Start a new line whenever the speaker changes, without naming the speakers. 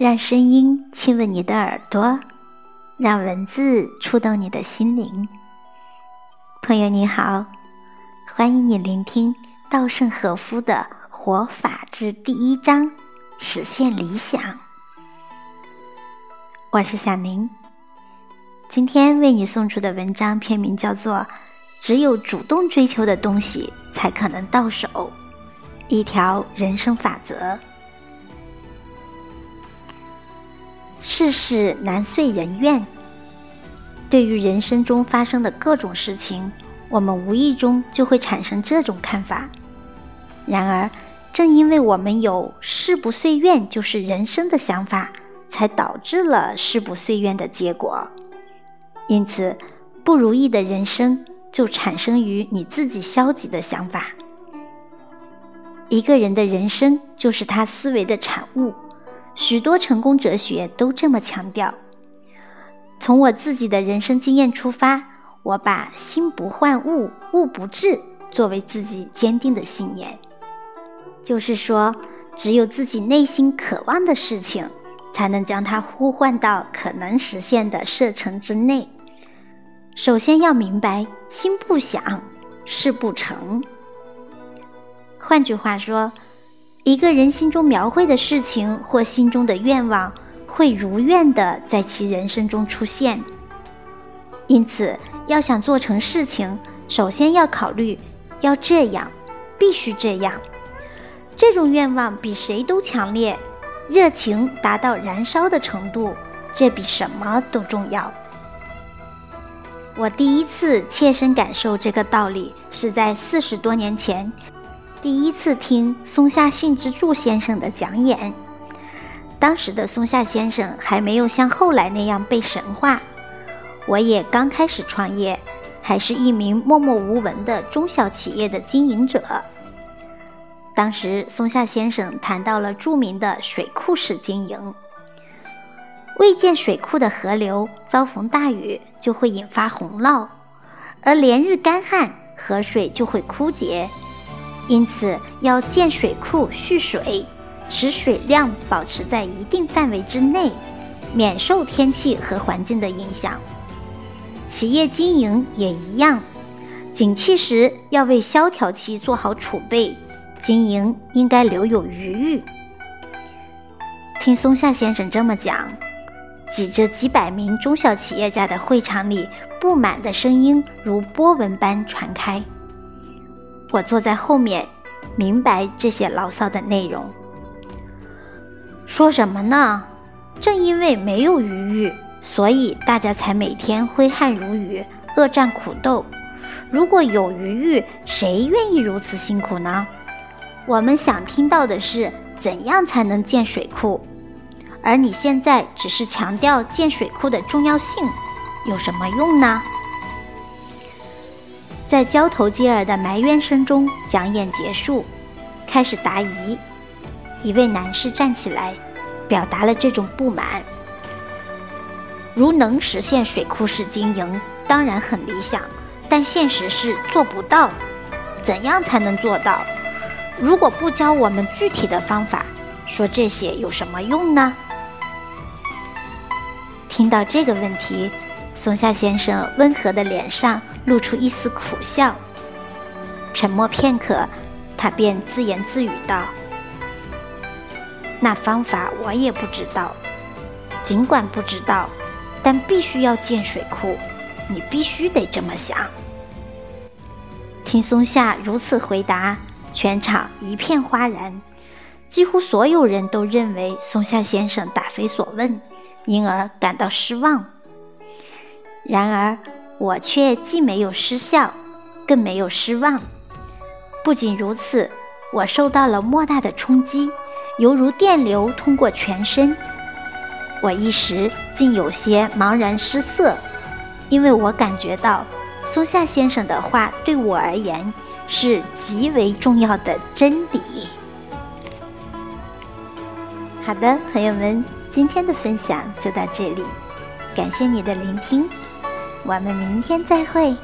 让声音亲吻你的耳朵，让文字触动你的心灵。朋友你好，欢迎你聆听稻盛和夫的《活法》之第一章：实现理想。我是小宁，今天为你送出的文章片名叫做《只有主动追求的东西才可能到手》，一条人生法则。世事难遂人愿。对于人生中发生的各种事情，我们无意中就会产生这种看法。然而，正因为我们有“事不遂愿就是人生”的想法，才导致了事不遂愿的结果。因此，不如意的人生就产生于你自己消极的想法。一个人的人生就是他思维的产物。许多成功哲学都这么强调。从我自己的人生经验出发，我把“心不换物，物不至”作为自己坚定的信念。就是说，只有自己内心渴望的事情，才能将它呼唤到可能实现的射程之内。首先要明白，心不想，事不成。换句话说。一个人心中描绘的事情或心中的愿望，会如愿的在其人生中出现。因此，要想做成事情，首先要考虑要这样，必须这样。这种愿望比谁都强烈，热情达到燃烧的程度，这比什么都重要。我第一次切身感受这个道理，是在四十多年前。第一次听松下幸之助先生的讲演，当时的松下先生还没有像后来那样被神化，我也刚开始创业，还是一名默默无闻的中小企业的经营者。当时松下先生谈到了著名的水库式经营，未建水库的河流遭逢大雨就会引发洪涝，而连日干旱，河水就会枯竭。因此，要建水库蓄水，使水量保持在一定范围之内，免受天气和环境的影响。企业经营也一样，景气时要为萧条期做好储备，经营应该留有余裕。听松下先生这么讲，挤着几百名中小企业家的会场里，不满的声音如波纹般传开。我坐在后面，明白这些牢骚的内容。说什么呢？正因为没有余裕，所以大家才每天挥汗如雨、恶战苦斗。如果有余裕，谁愿意如此辛苦呢？我们想听到的是怎样才能建水库，而你现在只是强调建水库的重要性，有什么用呢？在交头接耳的埋怨声中，讲演结束，开始答疑。一位男士站起来，表达了这种不满：如能实现水库式经营，当然很理想，但现实是做不到。怎样才能做到？如果不教我们具体的方法，说这些有什么用呢？听到这个问题。松下先生温和的脸上露出一丝苦笑，沉默片刻，他便自言自语道：“那方法我也不知道，尽管不知道，但必须要建水库，你必须得这么想。”听松下如此回答，全场一片哗然，几乎所有人都认为松下先生答非所问，因而感到失望。然而，我却既没有失效，更没有失望。不仅如此，我受到了莫大的冲击，犹如电流通过全身。我一时竟有些茫然失色，因为我感觉到松下先生的话对我而言是极为重要的真理。好的，朋友们，今天的分享就到这里，感谢你的聆听。我们明天再会。